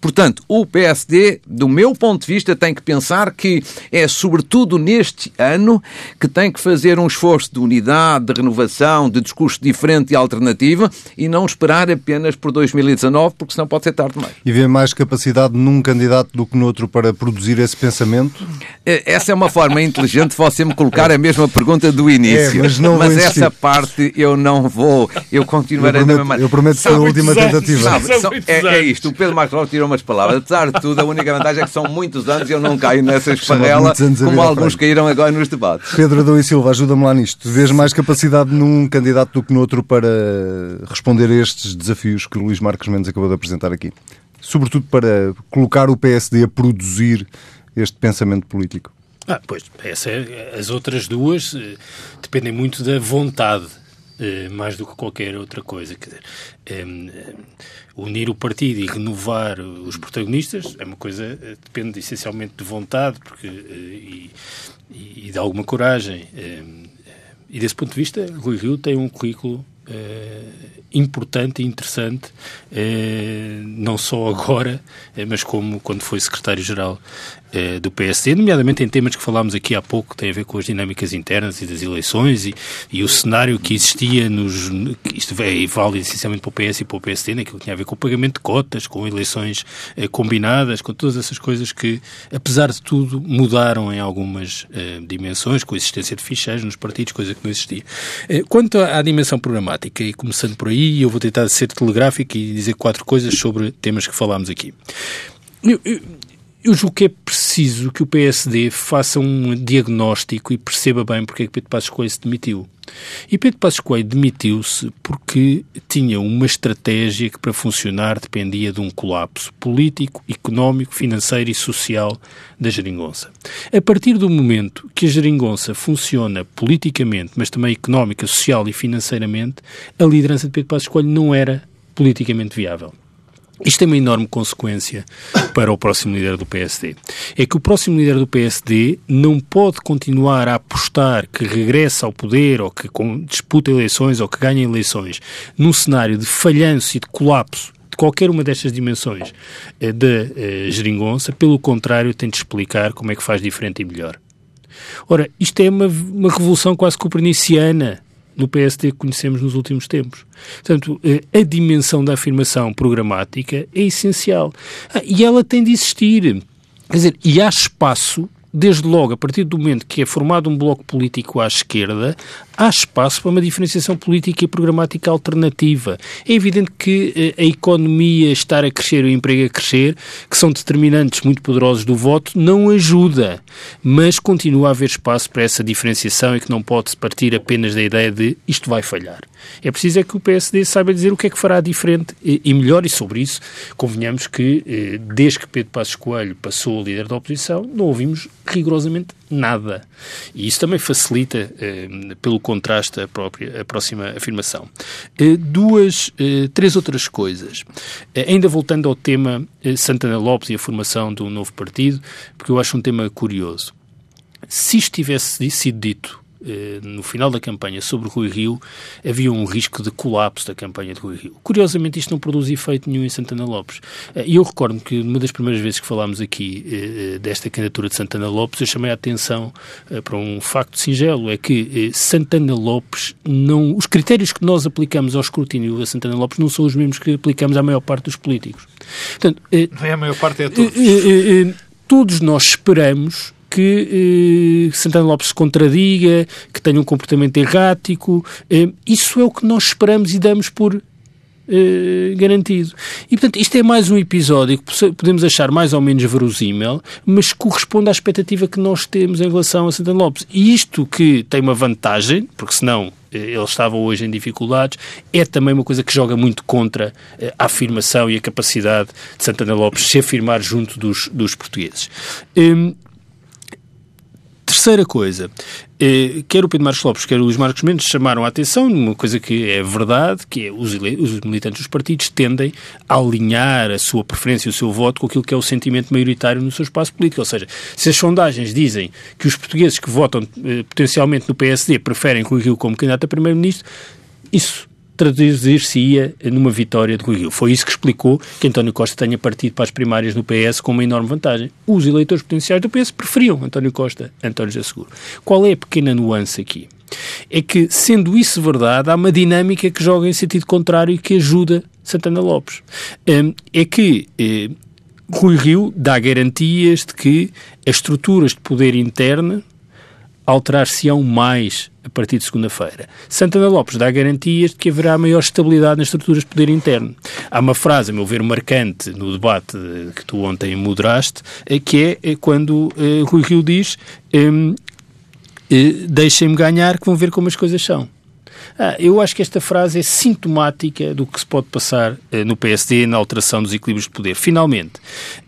B: Portanto, o PSD, do meu ponto de vista, tem que pensar que é sobretudo neste ano que tem que fazer um esforço de unidade, de renovação, de discurso diferente e alternativo e não esperar apenas por 2019, porque senão pode ser tarde demais.
A: E vê mais capacidade num candidato do que no outro para produzir esse pensamento?
B: É, essa é uma forma inteligente de você me colocar a mesma pergunta do início. É, mas não mas essa parte eu não vou. Eu continuarei
A: eu prometo, da mesma Eu prometo ser a última tentativa.
B: Sabe, são, é, é, isto. O Pedro Marcos tirou umas palavras. Apesar de tudo, a única vantagem é que são muitos anos e eu não caio nessa esparrela como alguns caíram agora nos debates.
A: Pedro Adão e Silva, ajuda-me lá nisto. Vês mais capacidade num candidato do que no outro para responder a estes desafios que o Luís Marques Mendes acabou de apresentar aqui? Sobretudo para colocar o PSD a produzir este pensamento político.
D: Ah, pois, essa, é, as outras duas eh, dependem muito da vontade eh, mais do que qualquer outra coisa. Quer dizer, eh, unir o partido e renovar os protagonistas é uma coisa eh, depende essencialmente de vontade porque, e, e, de alguma coragem. E desse ponto de vista, Rui Rio tem um currículo importante e interessante, não só agora, mas como quando foi secretário-geral eh, do PSD, nomeadamente em temas que falámos aqui há pouco, que têm a ver com as dinâmicas internas e das eleições e, e o cenário que existia nos. Isto é válido essencialmente para o PS e para o PSD, naquilo né, que tinha a ver com o pagamento de cotas, com eleições eh, combinadas, com todas essas coisas que, apesar de tudo, mudaram em algumas eh, dimensões, com a existência de ficheiros nos partidos, coisa que não existia. Quanto à, à dimensão programática, e começando por aí, eu vou tentar ser telegráfico e dizer quatro coisas sobre temas que falámos aqui. Eu, eu, eu julgo que é preciso que o PSD faça um diagnóstico e perceba bem porque é que Pedro Passos Coelho se demitiu. E Pedro Passos Coelho demitiu-se porque tinha uma estratégia que para funcionar dependia de um colapso político, económico, financeiro e social da geringonça. A partir do momento que a geringonça funciona politicamente, mas também económica, social e financeiramente, a liderança de Pedro Passos Coelho não era politicamente viável. Isto tem uma enorme consequência para o próximo líder do PSD. É que o próximo líder do PSD não pode continuar a apostar que regressa ao poder ou que disputa eleições ou que ganha eleições num cenário de falhanço e de colapso de qualquer uma destas dimensões eh, da eh, geringonça. Pelo contrário, tem de explicar como é que faz diferente e melhor. Ora, isto é uma, uma revolução quase coperniciana no PSD que conhecemos nos últimos tempos. Portanto, eh, a dimensão da afirmação programática é essencial. Ah, e ela tem de existir. Quer dizer, e há espaço desde logo, a partir do momento que é formado um bloco político à esquerda, há espaço para uma diferenciação política e programática alternativa. É evidente que eh, a economia estar a crescer o emprego a crescer, que são determinantes muito poderosos do voto, não ajuda, mas continua a haver espaço para essa diferenciação e que não pode partir apenas da ideia de isto vai falhar. É preciso é que o PSD saiba dizer o que é que fará diferente e melhor, e sobre isso convenhamos que eh, desde que Pedro Passos Coelho passou a líder da oposição, não ouvimos rigorosamente nada. E isso também facilita, eh, pelo contraste, a, própria, a próxima afirmação. Eh, duas, eh, três outras coisas. Ainda voltando ao tema Santana Lopes e a formação do novo partido, porque eu acho um tema curioso. Se isto tivesse sido dito no final da campanha sobre Rui Rio, havia um risco de colapso da campanha de Rui Rio. Curiosamente, isto não produz efeito nenhum em Santana Lopes. Eh, e eu recordo que, numa das primeiras vezes que falámos aqui eh, desta candidatura de Santana Lopes, eu chamei a atenção para um facto singelo, é que Santana Lopes não... Os critérios que nós aplicamos ao escrutínio a Santana Lopes não são os mesmos que aplicamos à maior parte dos políticos.
C: Portanto, não é a maior parte, é a todos.
D: Todos nós esperamos que eh, Santana Lopes se contradiga, que tenha um comportamento errático. Eh, isso é o que nós esperamos e damos por eh, garantido. E, portanto, isto é mais um episódio que podemos achar mais ou menos verosímil, mas corresponde à expectativa que nós temos em relação a Santana Lopes. E isto que tem uma vantagem, porque senão eh, ele estava hoje em dificuldades, é também uma coisa que joga muito contra eh, a afirmação e a capacidade de Santana Lopes se afirmar junto dos, dos portugueses. Um, Terceira coisa, eh, quer o Pedro Marcos Lopes, quer os Marcos Mendes chamaram a atenção numa coisa que é verdade, que é os, os militantes dos partidos tendem a alinhar a sua preferência, o seu voto com aquilo que é o sentimento maioritário no seu espaço político. Ou seja, se as sondagens dizem que os portugueses que votam eh, potencialmente no PSD preferem Rui Rio como candidato a primeiro-ministro, isso traduzir-se-ia numa vitória de Rui Rio. Foi isso que explicou que António Costa tenha partido para as primárias no PS com uma enorme vantagem. Os eleitores potenciais do PS preferiam António Costa António José Seguro. Qual é a pequena nuance aqui? É que, sendo isso verdade, há uma dinâmica que joga em sentido contrário e que ajuda Santana Lopes. Hum, é que eh, Rui Rio dá garantias de que as estruturas de poder interna alterar-se-ão mais a partir de segunda-feira. Santana Lopes dá garantias de que haverá maior estabilidade nas estruturas de poder interno. Há uma frase, a meu ver, marcante no debate que tu ontem moderaste, eh, que é quando eh, Rui Rio diz eh, deixem-me ganhar que vão ver como as coisas são. Ah, eu acho que esta frase é sintomática do que se pode passar eh, no PSD na alteração dos equilíbrios de poder. Finalmente, eh,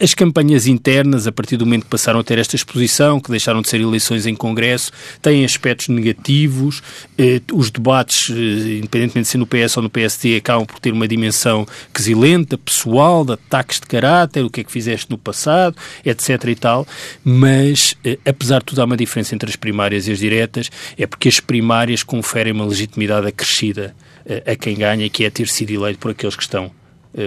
D: as campanhas internas, a partir do momento que passaram a ter esta exposição, que deixaram de ser eleições em Congresso, têm aspectos negativos. Eh, os debates, eh, independentemente de ser no PS ou no PSD, acabam por ter uma dimensão quesilenta, pessoal, de ataques de caráter, o que é que fizeste no passado, etc. e tal. Mas, eh, apesar de tudo, há uma diferença entre as primárias e as diretas, é porque as primárias conferem uma legitimidade acrescida a quem ganha, que é ter sido eleito por aqueles que estão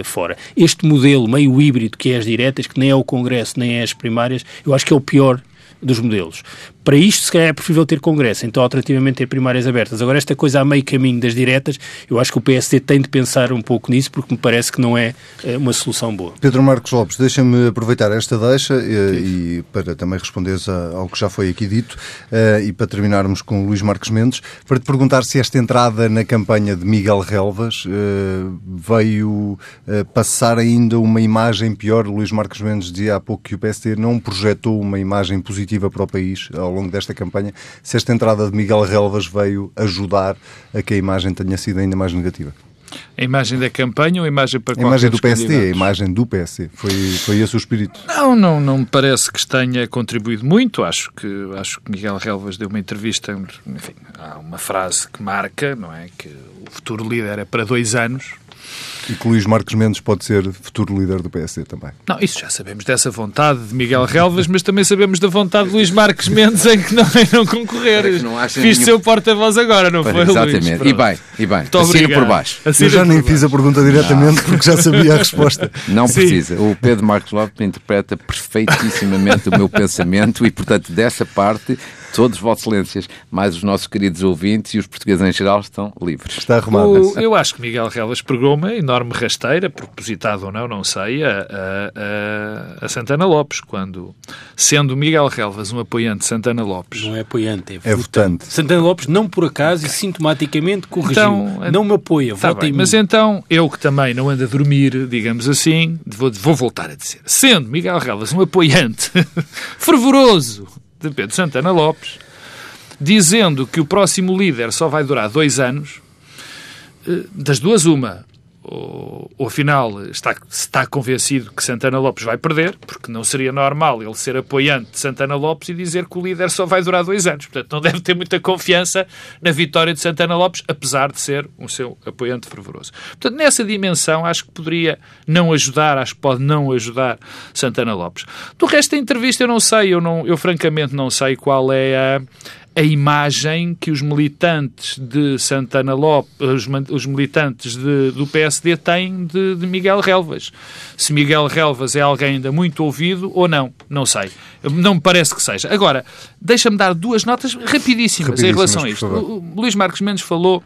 D: fora. Este modelo meio híbrido que é as diretas, que nem é o Congresso, nem é as primárias, eu acho que é o pior dos modelos. Para isto, se calhar é preferível ter Congresso, então alternativamente ter primárias abertas. Agora, esta coisa a meio caminho das diretas, eu acho que o PSD tem de pensar um pouco nisso, porque me parece que não é, é uma solução boa.
A: Pedro Marcos Lopes, deixa-me aproveitar esta deixa e, eh, e, para também responderes ao que já foi aqui dito uh, e para terminarmos com o Luís Marcos Mendes, para te perguntar se esta entrada na campanha de Miguel Relvas veio passar ainda uma imagem pior. Luís Marcos Mendes dizia há pouco que o PSD não projetou uma imagem positiva para o país ao longo desta campanha, se esta entrada de Miguel Relvas veio ajudar a que a imagem tenha sido ainda mais negativa.
C: A imagem da campanha ou a imagem para
A: A imagem do PSD, candidatos? a imagem do PSD. Foi, foi esse o espírito?
C: Não, não, não me parece que tenha contribuído muito. Acho que, acho que Miguel Relvas deu uma entrevista, enfim, há uma frase que marca, não é? Que o futuro líder é para dois anos.
A: E que Luís Marcos Mendes pode ser futuro líder do PSD também.
C: Não, isso já sabemos dessa vontade de Miguel Relvas, mas também sabemos da vontade de Luís Marcos Mendes em que não, em não concorrer. É não Fiz nenhum... seu porta-voz agora, não foi,
B: Exatamente. Luís? E bem, e bem. Muito Assina por baixo.
A: Assina Eu já nem fiz a pergunta diretamente não. porque já sabia a resposta.
B: Não Sim. precisa. O Pedro Marcos Lopes interpreta perfeitíssimamente o meu pensamento e, portanto, dessa parte todos Vossas Excelências, mais os nossos queridos ouvintes e os portugueses em geral estão livres.
A: Está arrumado. O,
C: eu acho que Miguel Relvas pegou uma enorme rasteira, propositado ou não, não sei, a, a, a, Santana Lopes, quando, sendo Miguel Relvas um apoiante de Santana Lopes...
E: Não é apoiante, é,
A: é votante.
E: Santana Lopes, não por acaso, e sintomaticamente corrigiu. Então, não me apoia, tá vota bem, em
C: Mas
E: mim.
C: então, eu que também não ando a dormir, digamos assim, vou, vou voltar a dizer, sendo Miguel Relvas um apoiante [laughs] fervoroso de Pedro Santana Lopes, dizendo que o próximo líder só vai durar dois anos, eh, das duas, uma, ou, ou afinal está, está convencido que Santana Lopes vai perder, porque não seria normal ele ser apoiante de Santana Lopes e dizer que o líder só vai durar dois anos. Portanto, não deve ter muita confiança na vitória de Santana Lopes, apesar de ser um seu apoiante fervoroso. Portanto, nessa dimensão, acho que poderia não ajudar, acho que pode não ajudar Santana Lopes. Do resto da entrevista, eu não sei, eu, não, eu francamente não sei qual é a, a imagem que os militantes de Santana Lopes, os, os militantes de, do PSD têm de, de, Miguel Relvas. Se Miguel Relvas é alguém ainda muito ouvido ou não, não sei. Não me parece que seja. Agora, deixa-me dar duas notas rapidíssimas, rapidíssimas em relação a isto. O, o Luís Marcos Mendes falou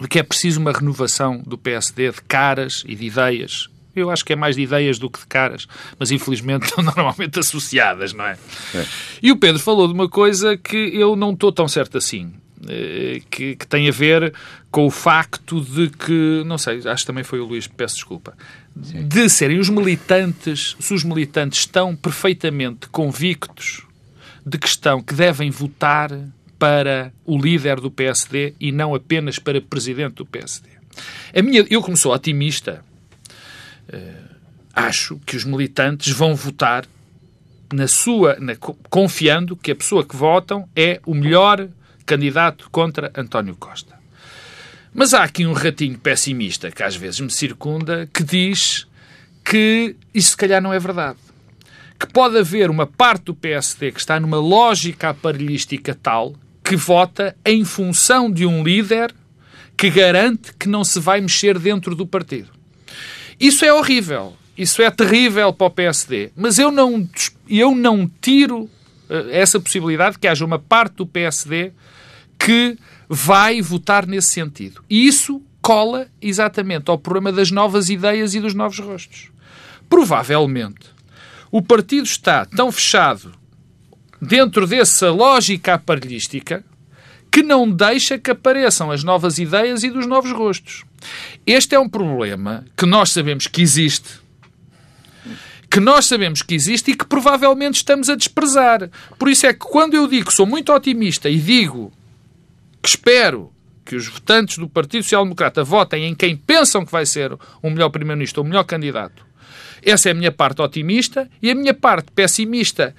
C: de que é preciso uma renovação do PSD de caras e de ideias eu acho que é mais de ideias do que de caras, mas infelizmente [laughs] estão normalmente associadas, não é? é? E o Pedro falou de uma coisa que eu não estou tão certo assim. Eh, que, que, tem a ver com o facto de que, não sei, acho que também foi o Luís, peço desculpa, Sim. de serem os militantes, se os militantes estão perfeitamente convictos de que estão, que devem votar para o líder do PSD e não apenas para presidente do PSD. A minha, eu como sou otimista, acho que os militantes vão votar na sua, na, confiando que a pessoa que votam é o melhor candidato contra António Costa. Mas há aqui um ratinho pessimista que às vezes me circunda que diz que isso se calhar não é verdade. Que pode haver uma parte do PSD que está numa lógica aparelhística tal que vota em função de um líder que garante que não se vai mexer dentro do partido. Isso é horrível. Isso é terrível para o PSD. Mas eu não, eu não tiro uh, essa possibilidade que haja uma parte do PSD que vai votar nesse sentido. E isso cola exatamente ao problema das novas ideias e dos novos rostos. Provavelmente, o partido está tão fechado dentro dessa lógica aparelhística que não deixa que apareçam as novas ideias e dos novos rostos. Este é um problema que nós sabemos que existe, que nós sabemos que existe e que provavelmente estamos a desprezar. Por isso é que quando eu digo que sou muito otimista e digo que espero que os votantes do Partido Social Democrata votem em quem pensam que vai ser o melhor primeiro-ministro o melhor candidato, essa é a minha parte otimista e a minha parte pessimista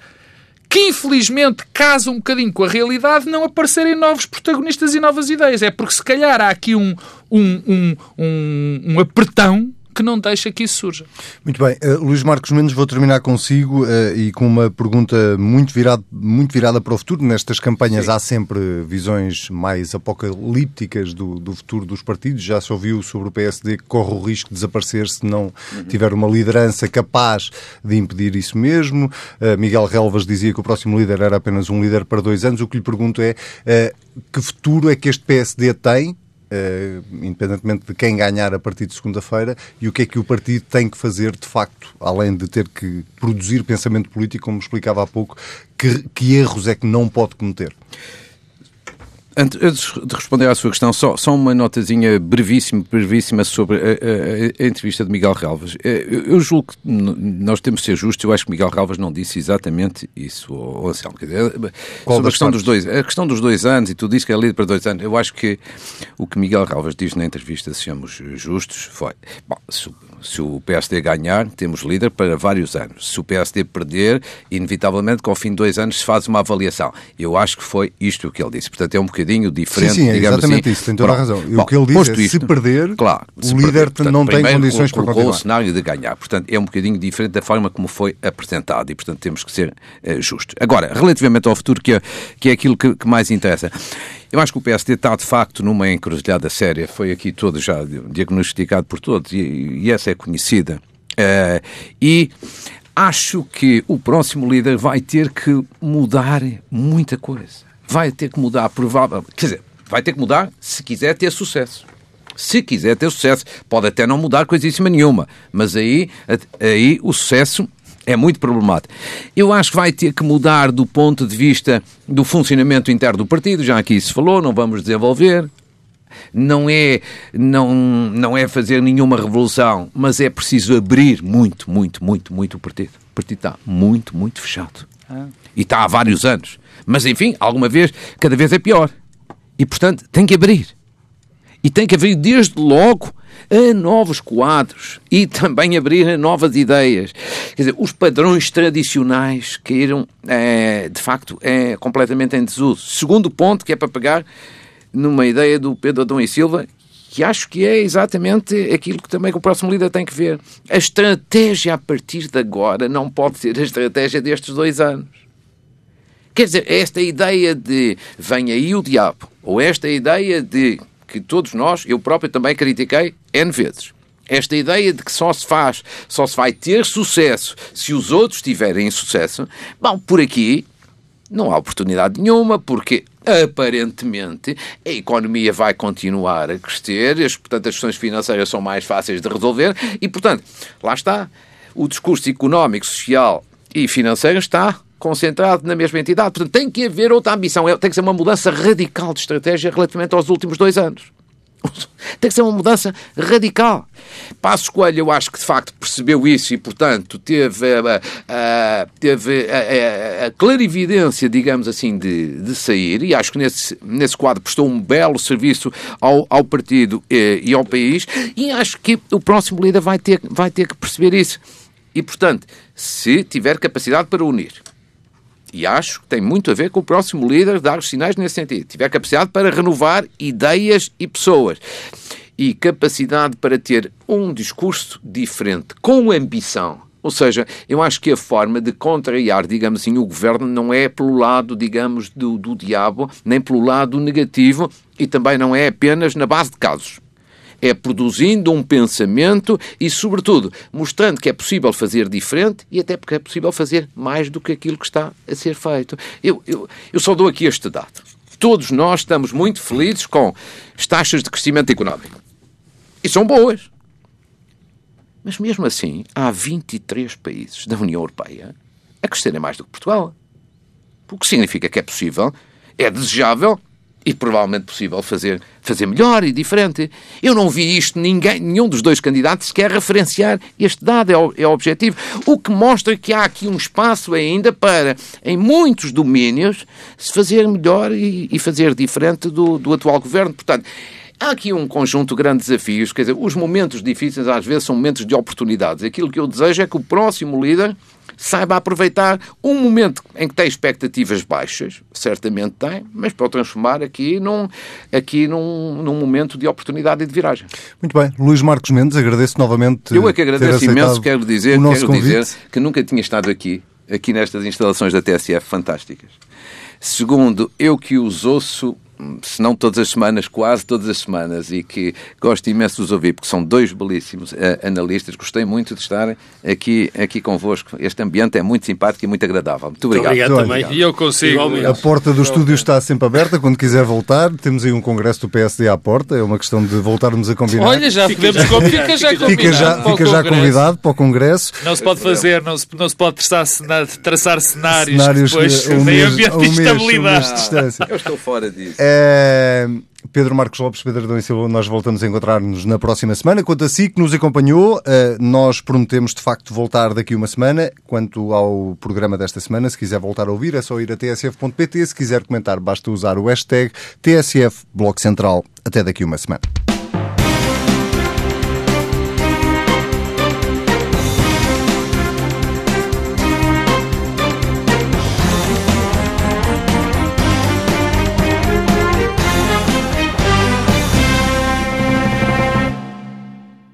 C: que infelizmente casa um bocadinho com a realidade, não aparecerem novos protagonistas e novas ideias. É porque se calhar há aqui um, um, um, um, um apertão que não deixa que isso surja.
A: Muito bem. Uh, Luís Marcos Mendes, vou terminar consigo uh, e com uma pergunta muito, virado, muito virada para o futuro. Nestas campanhas Sim. há sempre visões mais apocalípticas do, do, futuro dos partidos. Já se ouviu sobre o PSD que corre o risco de desaparecer se não uhum. tiver uma liderança capaz de impedir isso mesmo. Uh, Miguel Relvas dizia que o próximo líder era apenas um líder para dois anos. O que lhe pergunto é que futuro é que este PSD tem independentemente de quem ganhar a partir de segunda-feira, e o que é que o partido tem que fazer, de facto, além de ter que produzir pensamento político, como explicava há pouco, que, que erros é que não pode cometer?
B: Antes de responder à sua questão, só, só uma notazinha brevíssima, brevíssima sobre a, a, a, entrevista de Miguel Relvas. Eh, eu, julgo que nós temos de ser justos, eu acho que Miguel Relvas não disse exatamente isso, ou, Anselmo. Quer dizer, Qual sobre a questão, dos dois, a questão dos dois anos, e tu disse que é líder para dois anos, eu acho que o que Miguel Relvas diz na entrevista, sejamos justos, foi, bom, se, se o PSD ganhar, temos líder para vários anos. Se o PSD perder, inevitavelmente, que ao fim de dois anos se faz uma avaliação. Eu acho que foi isto que ele disse. Portanto, é um bocadinho diferente,
A: sim, sim,
B: é
A: exatamente
B: assim.
A: isso, tem toda Pronto. a razão. Bom, o que ele diz é, isto, se perder, claro, o se líder perder, portanto, não tem condições para continuar.
B: o cenário de ganhar. Portanto, é um bocadinho diferente da forma como foi apresentado e, portanto, temos que ser uh, justos. Agora, relativamente ao futuro, que é, que é aquilo que, que mais interessa, eu acho que o PSD está, de facto, numa encruzilhada séria. Foi aqui todo já diagnosticado por todos e, e essa é conhecida. Uh, e Acho que o próximo líder vai ter que mudar muita coisa. Vai ter que mudar, provavelmente. Quer dizer, vai ter que mudar se quiser ter sucesso. Se quiser ter sucesso, pode até não mudar coisíssima nenhuma, mas aí, aí o sucesso é muito problemático. Eu acho que vai ter que mudar do ponto de vista do funcionamento interno do partido, já aqui se falou, não vamos desenvolver. Não é, não, não é fazer nenhuma revolução, mas é preciso abrir muito, muito, muito, muito o partido. O partido está muito, muito fechado. Ah. E está há vários anos. Mas, enfim, alguma vez, cada vez é pior. E, portanto, tem que abrir. E tem que abrir desde logo a novos quadros e também abrir a novas ideias. Quer dizer, os padrões tradicionais caíram, é, de facto, é completamente em desuso. Segundo ponto, que é para pegar numa ideia do Pedro Adão e Silva, que acho que é exatamente aquilo que também o próximo líder tem que ver. A estratégia a partir de agora não pode ser a estratégia destes dois anos. Quer dizer, esta ideia de vem aí o diabo, ou esta ideia de que todos nós, eu próprio também critiquei N vezes. Esta ideia de que só se faz, só se vai ter sucesso se os outros tiverem sucesso, bom, por aqui não há oportunidade nenhuma, porque aparentemente a economia vai continuar a crescer, as, portanto as questões financeiras são mais fáceis de resolver e, portanto, lá está, o discurso económico, social e financeiro está concentrado na mesma entidade. Portanto, tem que haver outra ambição. É, tem que ser uma mudança radical de estratégia relativamente aos últimos dois anos. [laughs] Tem que ser uma mudança radical. Passos Coelho, eu acho que de facto percebeu isso e, portanto, teve, uh, teve a, a, a, clarividência, digamos assim, de, de sair. E acho que nesse, nesse quadro prestou um belo serviço ao, ao partido e, e ao país. E acho que o próximo líder vai ter, vai ter que perceber isso. E, portanto, se tiver capacidade para unir e acho que tem muito a ver com o próximo líder dar os sinais nesse sentido. Tiver capacidade para renovar ideias e pessoas. E capacidade para ter um discurso diferente, com ambição. Ou seja, eu acho que a forma de contrariar, digamos assim, o governo não é pelo lado, digamos, do, do diabo, nem pelo lado negativo e também não é apenas na base de casos é produzindo um pensamento e, sobretudo, mostrando que é possível fazer diferente e até porque é possível fazer mais do que aquilo que está a ser feito. Eu, eu, eu só dou aqui este dado. Todos nós estamos muito felizes com as taxas de crescimento económico. E são boas. Mas mesmo assim, há 23 países da União Europeia a crescerem mais do que Portugal. O que significa que é possível, é desejável e provavelmente possível fazer, fazer melhor e diferente. Eu não vi isto, ninguém, nenhum dos dois candidatos quer referenciar este dado, é o, é objetivo. O que mostra que há aqui um espaço ainda para, em muitos domínios, se fazer melhor e, e fazer diferente do, do atual governo. Portanto, há aqui um conjunto de grandes desafios. Quer dizer, os momentos difíceis às vezes são momentos de oportunidades. Aquilo que eu desejo é que o próximo líder saiba aproveitar um momento em que tem expectativas baixas, certamente tem, mas para o transformar aqui num, aqui num, num momento de oportunidade e de viragem.
A: Muito bem. Luís Marcos Mendes, agradeço novamente.
B: Eu é que agradeço imenso, quero dizer, quero dizer que nunca tinha estado aqui, aqui nestas instalações da TSF fantásticas. Segundo, eu que os ouço se não todas as semanas, quase todas as semanas, e que gosto imenso de os ouvir, porque são dois belíssimos uh, analistas. Gostei muito de estar aqui, aqui convosco. Este ambiente é muito simpático e muito agradável. Muito obrigado.
C: Muito obrigado também. E eu consigo.
A: A porta do estúdio está sempre aberta. Quando quiser voltar, temos aí um congresso do PSD à porta. É uma questão de voltarmos a combinar.
C: Olha, já fica podemos já, fica já combinado.
A: Fica já, fica já convidado para o congresso.
C: Não se pode fazer, não se, não se pode traçar, traçar cenários, cenários depois um mês, ambiente um instabilidade. Um
B: distância. Eu estou fora disso.
A: É... Pedro Marcos Lopes, Pedro Adão e Silva, nós voltamos a encontrar-nos na próxima semana. Quanto a si que nos acompanhou, eh, nós prometemos de facto voltar daqui uma semana. Quanto ao programa desta semana, se quiser voltar a ouvir, é só ir a tsf.pt. Se quiser comentar, basta usar o hashtag TSF Bloco Central. Até daqui uma semana.